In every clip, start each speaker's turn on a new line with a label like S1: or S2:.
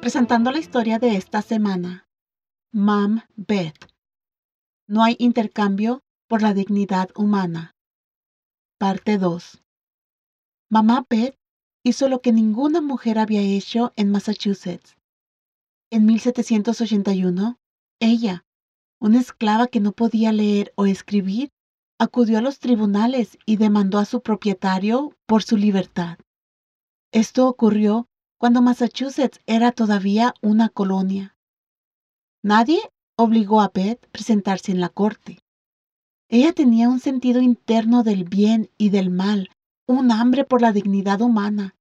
S1: Presentando la historia de esta semana. Mam Beth. No hay intercambio por la dignidad humana. Parte 2. Mamá Beth hizo lo que ninguna mujer había hecho en Massachusetts. En 1781, ella, una esclava que no podía leer o escribir, acudió a los tribunales y demandó a su propietario por su libertad. Esto ocurrió cuando Massachusetts era todavía una colonia. Nadie obligó a Beth a presentarse en la corte. Ella tenía un sentido interno del bien y del mal, un hambre por la dignidad humana,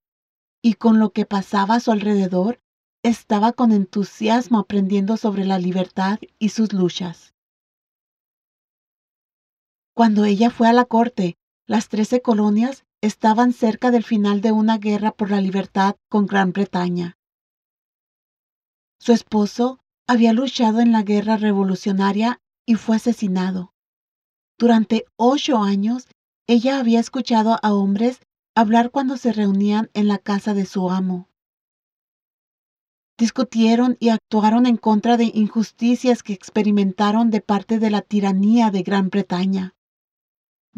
S1: y con lo que pasaba a su alrededor, estaba con entusiasmo aprendiendo sobre la libertad y sus luchas. Cuando ella fue a la corte, las trece colonias estaban cerca del final de una guerra por la libertad con Gran Bretaña. Su esposo había luchado en la guerra revolucionaria y fue asesinado. Durante ocho años, ella había escuchado a hombres hablar cuando se reunían en la casa de su amo. Discutieron y actuaron en contra de injusticias que experimentaron de parte de la tiranía de Gran Bretaña.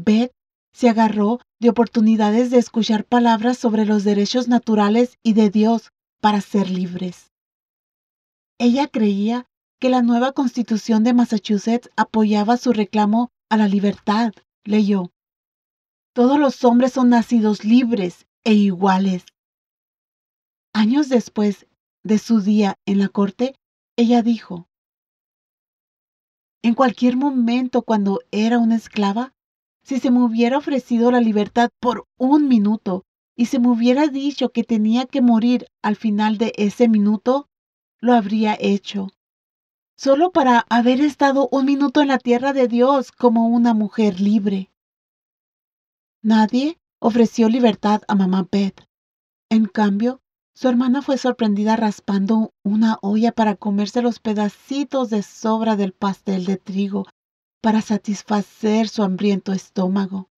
S1: Beth se agarró de oportunidades de escuchar palabras sobre los derechos naturales y de Dios para ser libres. Ella creía que la nueva constitución de Massachusetts apoyaba su reclamo a la libertad, leyó. Todos los hombres son nacidos libres e iguales. Años después de su día en la corte, ella dijo, En cualquier momento cuando era una esclava, si se me hubiera ofrecido la libertad por un minuto y se me hubiera dicho que tenía que morir al final de ese minuto, lo habría hecho. Solo para haber estado un minuto en la tierra de Dios como una mujer libre. Nadie ofreció libertad a mamá Beth. En cambio, su hermana fue sorprendida raspando una olla para comerse los pedacitos de sobra del pastel de trigo para satisfacer su hambriento estómago.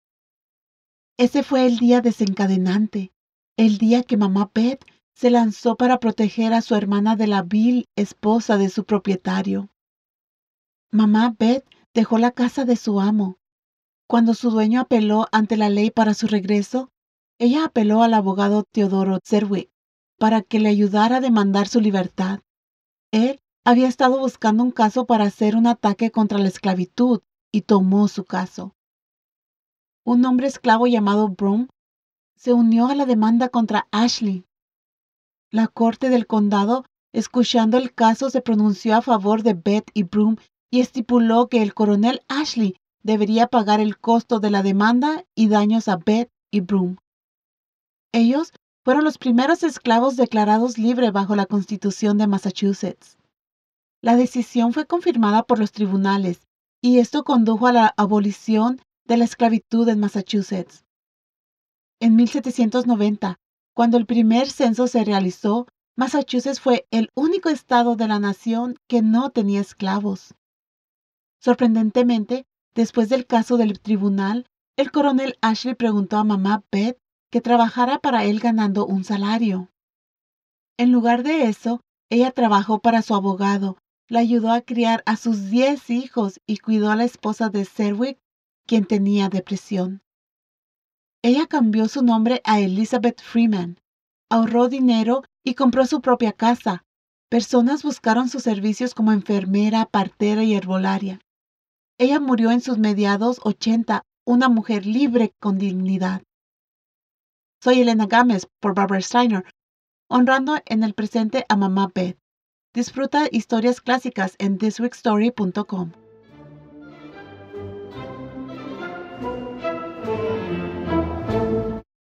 S1: Ese fue el día desencadenante, el día que mamá Beth se lanzó para proteger a su hermana de la vil esposa de su propietario. Mamá Beth dejó la casa de su amo. Cuando su dueño apeló ante la ley para su regreso, ella apeló al abogado Teodoro Zerwick para que le ayudara a demandar su libertad. Él había estado buscando un caso para hacer un ataque contra la esclavitud y tomó su caso. Un hombre esclavo llamado Broom se unió a la demanda contra Ashley. La corte del condado, escuchando el caso, se pronunció a favor de Beth y Broom y estipuló que el coronel Ashley debería pagar el costo de la demanda y daños a Beth y Broom. Ellos fueron los primeros esclavos declarados libres bajo la Constitución de Massachusetts. La decisión fue confirmada por los tribunales y esto condujo a la abolición de la esclavitud en Massachusetts. En 1790, cuando el primer censo se realizó, Massachusetts fue el único estado de la nación que no tenía esclavos. Sorprendentemente, después del caso del tribunal, el coronel Ashley preguntó a mamá Beth que trabajara para él ganando un salario. En lugar de eso, ella trabajó para su abogado, la ayudó a criar a sus diez hijos y cuidó a la esposa de Serwick, quien tenía depresión. Ella cambió su nombre a Elizabeth Freeman, ahorró dinero y compró su propia casa. Personas buscaron sus servicios como enfermera, partera y herbolaria. Ella murió en sus mediados 80, una mujer libre con dignidad. Soy Elena Gámez por Barbara Steiner, honrando en el presente a Mamá Beth. Disfruta historias clásicas en thisweekstory.com.